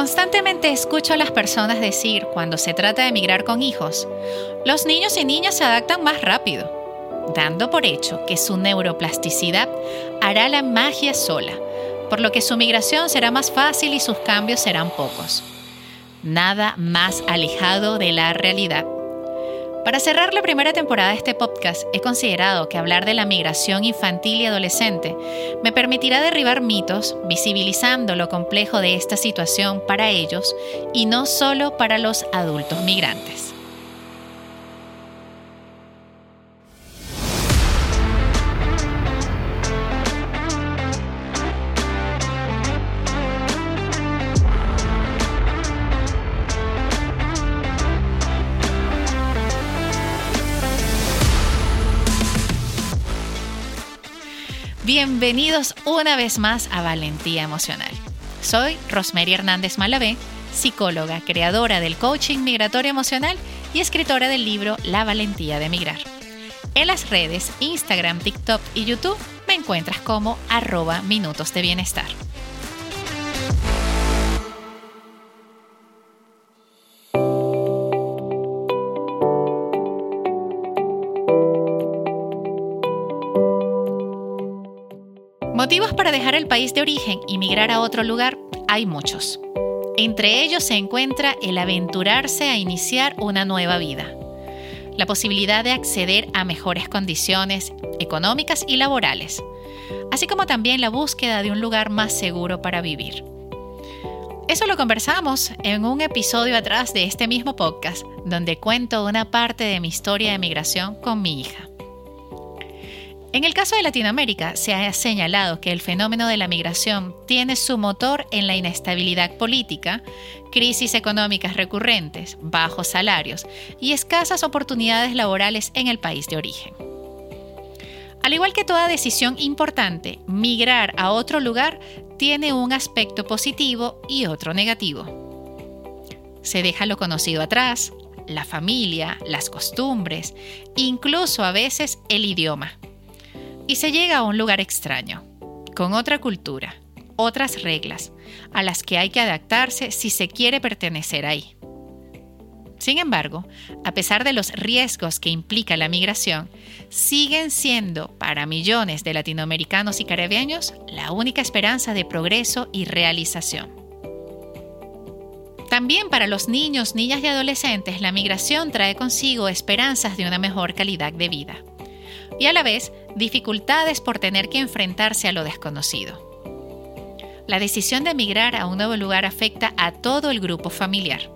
Constantemente escucho a las personas decir, cuando se trata de emigrar con hijos, los niños y niñas se adaptan más rápido, dando por hecho que su neuroplasticidad hará la magia sola, por lo que su migración será más fácil y sus cambios serán pocos. Nada más alejado de la realidad. Para cerrar la primera temporada de este podcast, he considerado que hablar de la migración infantil y adolescente me permitirá derribar mitos, visibilizando lo complejo de esta situación para ellos y no solo para los adultos migrantes. Bienvenidos una vez más a Valentía Emocional. Soy Rosemary Hernández Malavé, psicóloga, creadora del coaching migratorio emocional y escritora del libro La Valentía de Migrar. En las redes Instagram, TikTok y YouTube me encuentras como arroba minutos de bienestar. Dejar el país de origen y migrar a otro lugar hay muchos. Entre ellos se encuentra el aventurarse a iniciar una nueva vida, la posibilidad de acceder a mejores condiciones económicas y laborales, así como también la búsqueda de un lugar más seguro para vivir. Eso lo conversamos en un episodio atrás de este mismo podcast, donde cuento una parte de mi historia de migración con mi hija. En el caso de Latinoamérica, se ha señalado que el fenómeno de la migración tiene su motor en la inestabilidad política, crisis económicas recurrentes, bajos salarios y escasas oportunidades laborales en el país de origen. Al igual que toda decisión importante, migrar a otro lugar tiene un aspecto positivo y otro negativo. Se deja lo conocido atrás, la familia, las costumbres, incluso a veces el idioma y se llega a un lugar extraño, con otra cultura, otras reglas, a las que hay que adaptarse si se quiere pertenecer ahí. Sin embargo, a pesar de los riesgos que implica la migración, siguen siendo para millones de latinoamericanos y caribeños la única esperanza de progreso y realización. También para los niños, niñas y adolescentes, la migración trae consigo esperanzas de una mejor calidad de vida y a la vez dificultades por tener que enfrentarse a lo desconocido. La decisión de emigrar a un nuevo lugar afecta a todo el grupo familiar,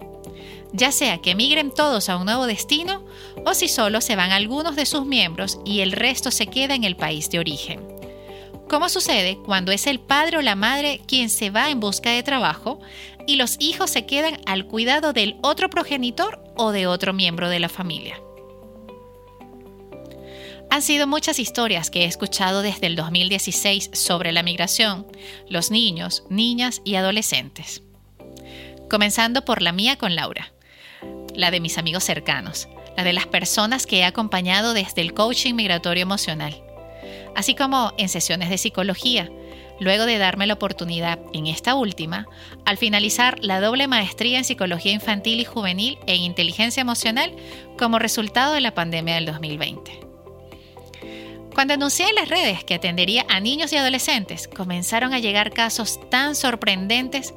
ya sea que emigren todos a un nuevo destino o si solo se van algunos de sus miembros y el resto se queda en el país de origen. ¿Cómo sucede cuando es el padre o la madre quien se va en busca de trabajo y los hijos se quedan al cuidado del otro progenitor o de otro miembro de la familia? Han sido muchas historias que he escuchado desde el 2016 sobre la migración, los niños, niñas y adolescentes. Comenzando por la mía con Laura, la de mis amigos cercanos, la de las personas que he acompañado desde el coaching migratorio emocional, así como en sesiones de psicología, luego de darme la oportunidad en esta última, al finalizar la doble maestría en psicología infantil y juvenil e inteligencia emocional como resultado de la pandemia del 2020. Cuando anuncié en las redes que atendería a niños y adolescentes, comenzaron a llegar casos tan sorprendentes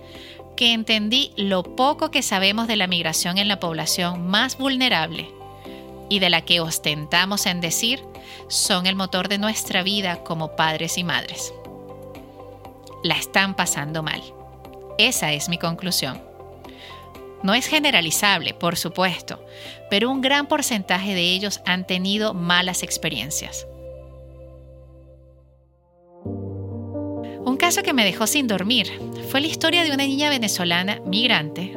que entendí lo poco que sabemos de la migración en la población más vulnerable y de la que ostentamos en decir son el motor de nuestra vida como padres y madres. La están pasando mal. Esa es mi conclusión. No es generalizable, por supuesto, pero un gran porcentaje de ellos han tenido malas experiencias. Un caso que me dejó sin dormir fue la historia de una niña venezolana migrante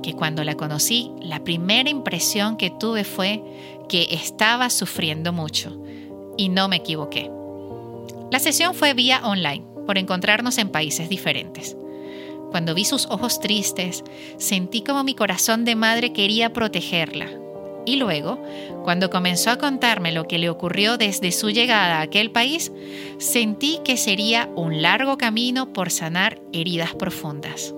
que cuando la conocí, la primera impresión que tuve fue que estaba sufriendo mucho. Y no me equivoqué. La sesión fue vía online, por encontrarnos en países diferentes. Cuando vi sus ojos tristes, sentí como mi corazón de madre quería protegerla, y luego, cuando comenzó a contarme lo que le ocurrió desde su llegada a aquel país, sentí que sería un largo camino por sanar heridas profundas.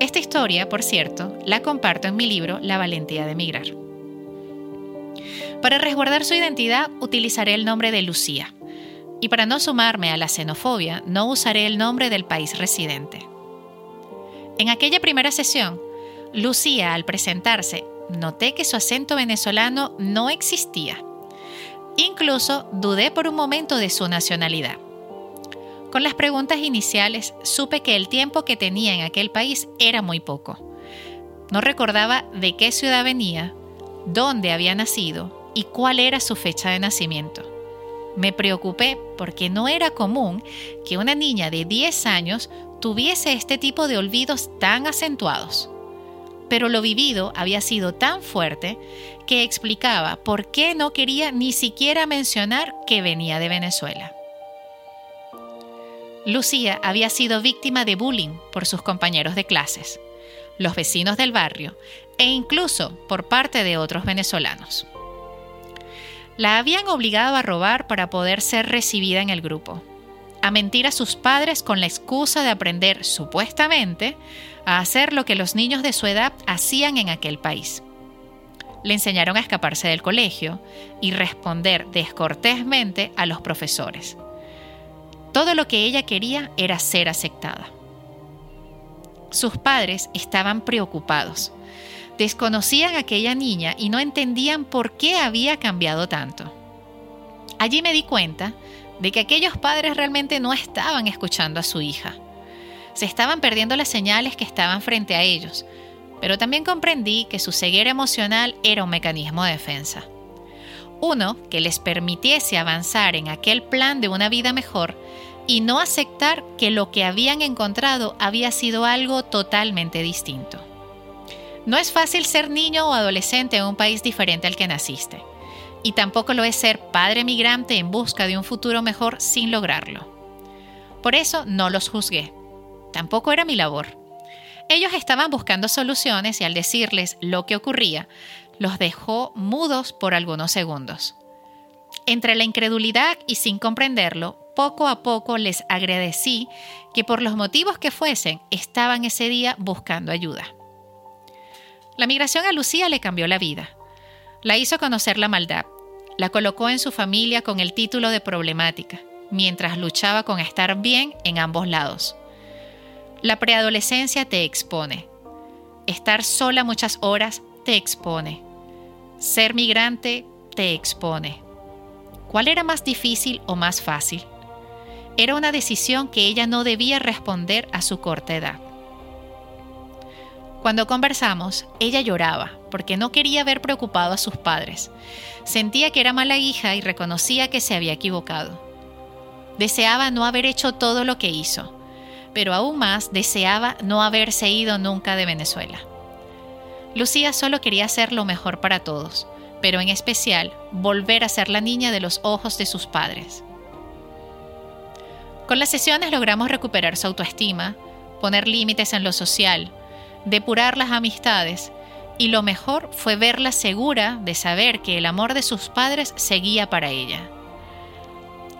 Esta historia, por cierto, la comparto en mi libro La valentía de emigrar. Para resguardar su identidad utilizaré el nombre de Lucía. Y para no sumarme a la xenofobia, no usaré el nombre del país residente. En aquella primera sesión, Lucía, al presentarse, noté que su acento venezolano no existía. Incluso dudé por un momento de su nacionalidad. Con las preguntas iniciales supe que el tiempo que tenía en aquel país era muy poco. No recordaba de qué ciudad venía, dónde había nacido y cuál era su fecha de nacimiento. Me preocupé porque no era común que una niña de 10 años tuviese este tipo de olvidos tan acentuados. Pero lo vivido había sido tan fuerte que explicaba por qué no quería ni siquiera mencionar que venía de Venezuela. Lucía había sido víctima de bullying por sus compañeros de clases, los vecinos del barrio e incluso por parte de otros venezolanos. La habían obligado a robar para poder ser recibida en el grupo, a mentir a sus padres con la excusa de aprender, supuestamente, a hacer lo que los niños de su edad hacían en aquel país. Le enseñaron a escaparse del colegio y responder descortésmente a los profesores todo lo que ella quería era ser aceptada. Sus padres estaban preocupados. Desconocían a aquella niña y no entendían por qué había cambiado tanto. Allí me di cuenta de que aquellos padres realmente no estaban escuchando a su hija. Se estaban perdiendo las señales que estaban frente a ellos, pero también comprendí que su ceguera emocional era un mecanismo de defensa. Uno que les permitiese avanzar en aquel plan de una vida mejor y no aceptar que lo que habían encontrado había sido algo totalmente distinto. No es fácil ser niño o adolescente en un país diferente al que naciste, y tampoco lo es ser padre migrante en busca de un futuro mejor sin lograrlo. Por eso no los juzgué. Tampoco era mi labor. Ellos estaban buscando soluciones y al decirles lo que ocurría, los dejó mudos por algunos segundos. Entre la incredulidad y sin comprenderlo, poco a poco les agradecí que por los motivos que fuesen estaban ese día buscando ayuda. La migración a Lucía le cambió la vida. La hizo conocer la maldad. La colocó en su familia con el título de problemática, mientras luchaba con estar bien en ambos lados. La preadolescencia te expone. Estar sola muchas horas te expone. Ser migrante te expone. ¿Cuál era más difícil o más fácil? Era una decisión que ella no debía responder a su corta edad. Cuando conversamos, ella lloraba porque no quería ver preocupado a sus padres. Sentía que era mala hija y reconocía que se había equivocado. Deseaba no haber hecho todo lo que hizo, pero aún más deseaba no haberse ido nunca de Venezuela. Lucía solo quería hacer lo mejor para todos, pero en especial volver a ser la niña de los ojos de sus padres. Con las sesiones logramos recuperar su autoestima, poner límites en lo social, depurar las amistades y lo mejor fue verla segura de saber que el amor de sus padres seguía para ella.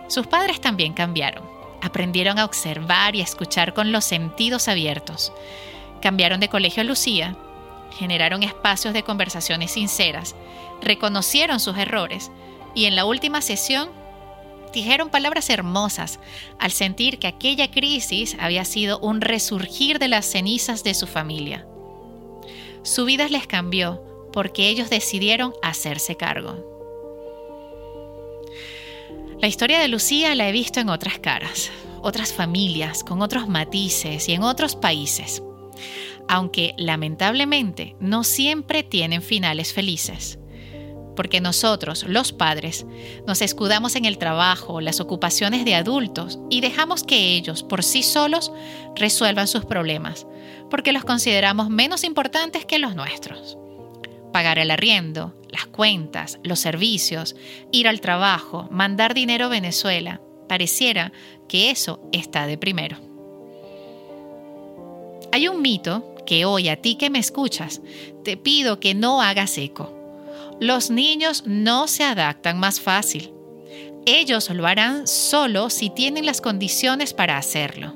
Sus padres también cambiaron, aprendieron a observar y a escuchar con los sentidos abiertos, cambiaron de colegio a Lucía, generaron espacios de conversaciones sinceras, reconocieron sus errores y en la última sesión dijeron palabras hermosas al sentir que aquella crisis había sido un resurgir de las cenizas de su familia. Su vida les cambió porque ellos decidieron hacerse cargo. La historia de Lucía la he visto en otras caras, otras familias, con otros matices y en otros países, aunque lamentablemente no siempre tienen finales felices porque nosotros, los padres, nos escudamos en el trabajo, las ocupaciones de adultos y dejamos que ellos, por sí solos, resuelvan sus problemas, porque los consideramos menos importantes que los nuestros. Pagar el arriendo, las cuentas, los servicios, ir al trabajo, mandar dinero a Venezuela, pareciera que eso está de primero. Hay un mito que hoy a ti que me escuchas, te pido que no hagas eco los niños no se adaptan más fácil. Ellos lo harán solo si tienen las condiciones para hacerlo.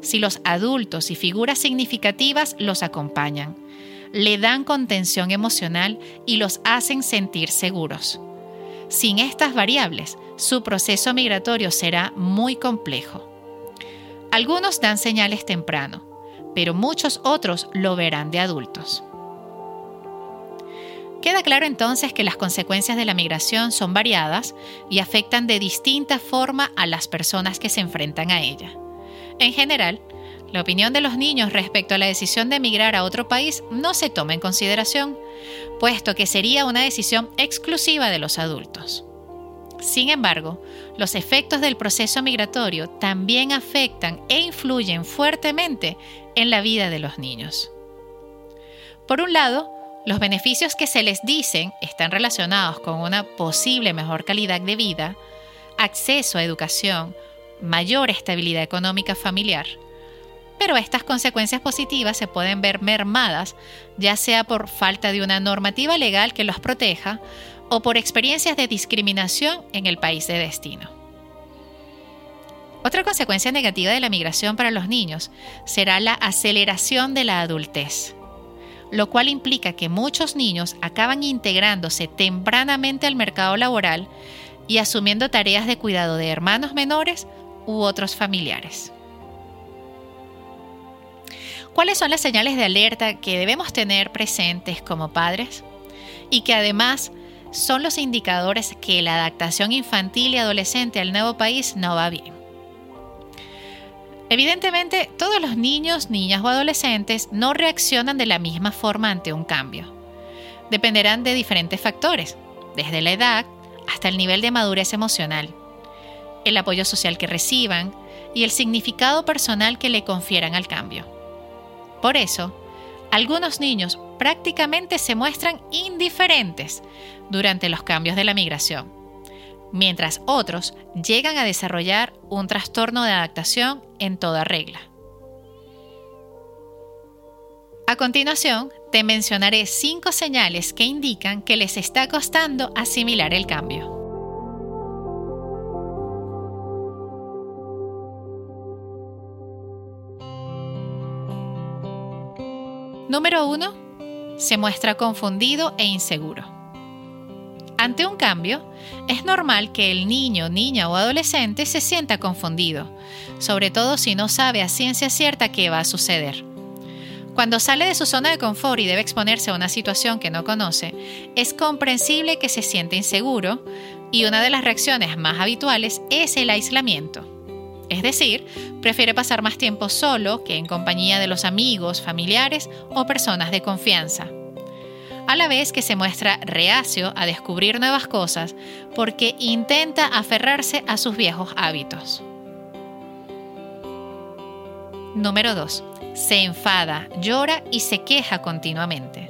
si los adultos y figuras significativas los acompañan, le dan contención emocional y los hacen sentir seguros. Sin estas variables, su proceso migratorio será muy complejo. Algunos dan señales temprano, pero muchos otros lo verán de adultos. Queda claro entonces que las consecuencias de la migración son variadas y afectan de distinta forma a las personas que se enfrentan a ella. En general, la opinión de los niños respecto a la decisión de emigrar a otro país no se toma en consideración, puesto que sería una decisión exclusiva de los adultos. Sin embargo, los efectos del proceso migratorio también afectan e influyen fuertemente en la vida de los niños. Por un lado, los beneficios que se les dicen están relacionados con una posible mejor calidad de vida, acceso a educación, mayor estabilidad económica familiar. Pero estas consecuencias positivas se pueden ver mermadas, ya sea por falta de una normativa legal que los proteja o por experiencias de discriminación en el país de destino. Otra consecuencia negativa de la migración para los niños será la aceleración de la adultez lo cual implica que muchos niños acaban integrándose tempranamente al mercado laboral y asumiendo tareas de cuidado de hermanos menores u otros familiares. ¿Cuáles son las señales de alerta que debemos tener presentes como padres? Y que además son los indicadores que la adaptación infantil y adolescente al nuevo país no va bien. Evidentemente, todos los niños, niñas o adolescentes no reaccionan de la misma forma ante un cambio. Dependerán de diferentes factores, desde la edad hasta el nivel de madurez emocional, el apoyo social que reciban y el significado personal que le confieran al cambio. Por eso, algunos niños prácticamente se muestran indiferentes durante los cambios de la migración mientras otros llegan a desarrollar un trastorno de adaptación en toda regla. A continuación, te mencionaré cinco señales que indican que les está costando asimilar el cambio. Número 1. Se muestra confundido e inseguro. Ante un cambio, es normal que el niño, niña o adolescente se sienta confundido, sobre todo si no sabe a ciencia cierta qué va a suceder. Cuando sale de su zona de confort y debe exponerse a una situación que no conoce, es comprensible que se siente inseguro y una de las reacciones más habituales es el aislamiento. Es decir, prefiere pasar más tiempo solo que en compañía de los amigos, familiares o personas de confianza a la vez que se muestra reacio a descubrir nuevas cosas porque intenta aferrarse a sus viejos hábitos. Número 2. Se enfada, llora y se queja continuamente.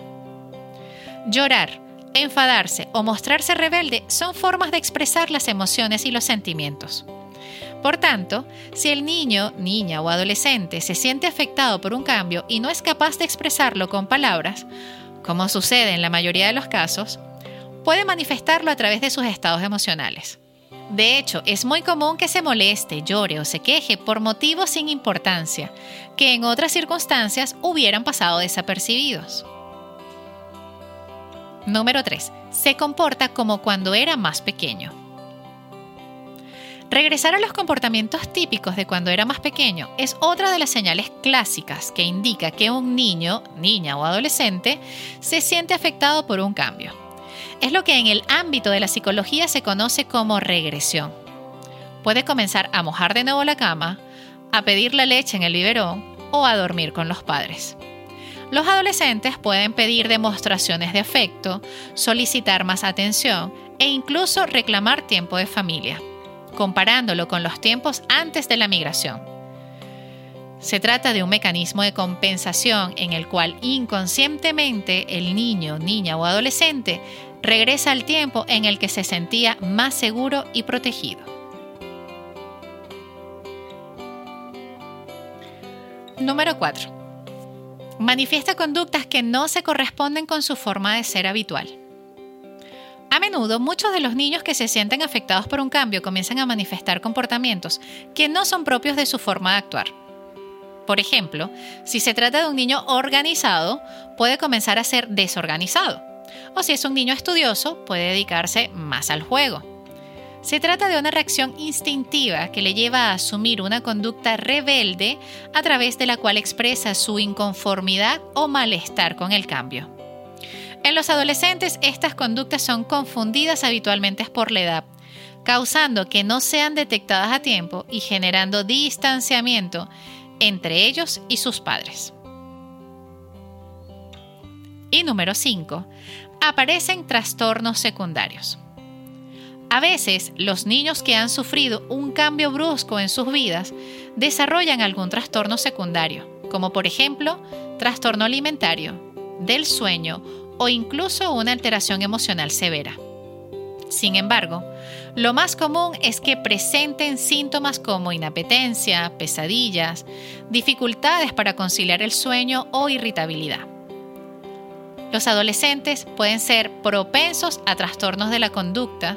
Llorar, enfadarse o mostrarse rebelde son formas de expresar las emociones y los sentimientos. Por tanto, si el niño, niña o adolescente se siente afectado por un cambio y no es capaz de expresarlo con palabras, como sucede en la mayoría de los casos, puede manifestarlo a través de sus estados emocionales. De hecho, es muy común que se moleste, llore o se queje por motivos sin importancia, que en otras circunstancias hubieran pasado desapercibidos. Número 3. Se comporta como cuando era más pequeño. Regresar a los comportamientos típicos de cuando era más pequeño es otra de las señales clásicas que indica que un niño, niña o adolescente se siente afectado por un cambio. Es lo que en el ámbito de la psicología se conoce como regresión. Puede comenzar a mojar de nuevo la cama, a pedir la leche en el biberón o a dormir con los padres. Los adolescentes pueden pedir demostraciones de afecto, solicitar más atención e incluso reclamar tiempo de familia comparándolo con los tiempos antes de la migración. Se trata de un mecanismo de compensación en el cual inconscientemente el niño, niña o adolescente regresa al tiempo en el que se sentía más seguro y protegido. Número 4. Manifiesta conductas que no se corresponden con su forma de ser habitual. A menudo, muchos de los niños que se sienten afectados por un cambio comienzan a manifestar comportamientos que no son propios de su forma de actuar. Por ejemplo, si se trata de un niño organizado, puede comenzar a ser desorganizado. O si es un niño estudioso, puede dedicarse más al juego. Se trata de una reacción instintiva que le lleva a asumir una conducta rebelde a través de la cual expresa su inconformidad o malestar con el cambio. En los adolescentes estas conductas son confundidas habitualmente por la edad, causando que no sean detectadas a tiempo y generando distanciamiento entre ellos y sus padres. Y número 5. Aparecen trastornos secundarios. A veces, los niños que han sufrido un cambio brusco en sus vidas desarrollan algún trastorno secundario, como por ejemplo trastorno alimentario, del sueño o incluso una alteración emocional severa. Sin embargo, lo más común es que presenten síntomas como inapetencia, pesadillas, dificultades para conciliar el sueño o irritabilidad. Los adolescentes pueden ser propensos a trastornos de la conducta,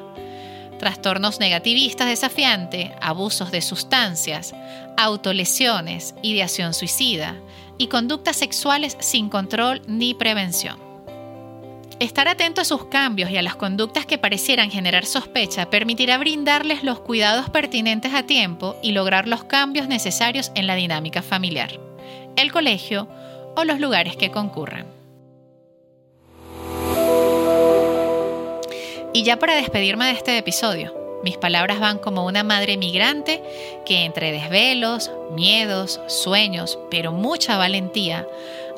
trastornos negativistas desafiantes, abusos de sustancias, autolesiones, ideación suicida y conductas sexuales sin control ni prevención. Estar atento a sus cambios y a las conductas que parecieran generar sospecha permitirá brindarles los cuidados pertinentes a tiempo y lograr los cambios necesarios en la dinámica familiar, el colegio o los lugares que concurran. Y ya para despedirme de este episodio, mis palabras van como una madre migrante que entre desvelos, miedos, sueños, pero mucha valentía,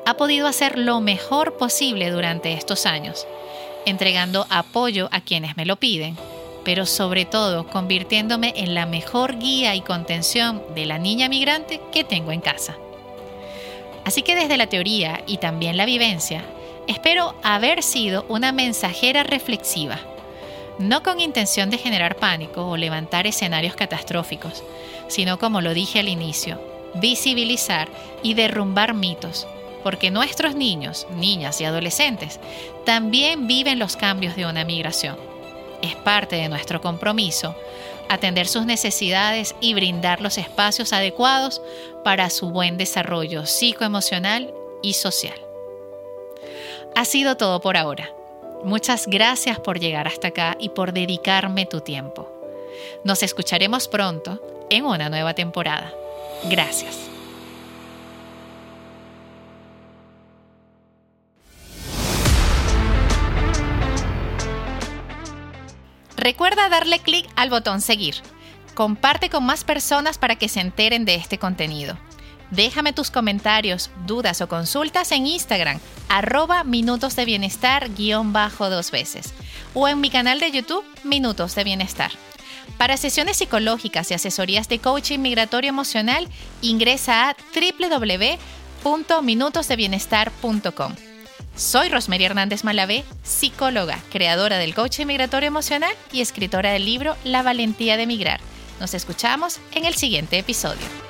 ha podido hacer lo mejor posible durante estos años, entregando apoyo a quienes me lo piden, pero sobre todo convirtiéndome en la mejor guía y contención de la niña migrante que tengo en casa. Así que desde la teoría y también la vivencia, espero haber sido una mensajera reflexiva, no con intención de generar pánico o levantar escenarios catastróficos, sino como lo dije al inicio, visibilizar y derrumbar mitos porque nuestros niños, niñas y adolescentes también viven los cambios de una migración. Es parte de nuestro compromiso atender sus necesidades y brindar los espacios adecuados para su buen desarrollo psicoemocional y social. Ha sido todo por ahora. Muchas gracias por llegar hasta acá y por dedicarme tu tiempo. Nos escucharemos pronto en una nueva temporada. Gracias. Recuerda darle clic al botón seguir. Comparte con más personas para que se enteren de este contenido. Déjame tus comentarios, dudas o consultas en Instagram, arroba minutos de bienestar guion bajo dos veces, o en mi canal de YouTube, Minutos de Bienestar. Para sesiones psicológicas y asesorías de coaching migratorio emocional, ingresa a www.minutosdebienestar.com. Soy Rosemary Hernández Malavé, psicóloga, creadora del coaching migratorio emocional y escritora del libro La valentía de migrar. Nos escuchamos en el siguiente episodio.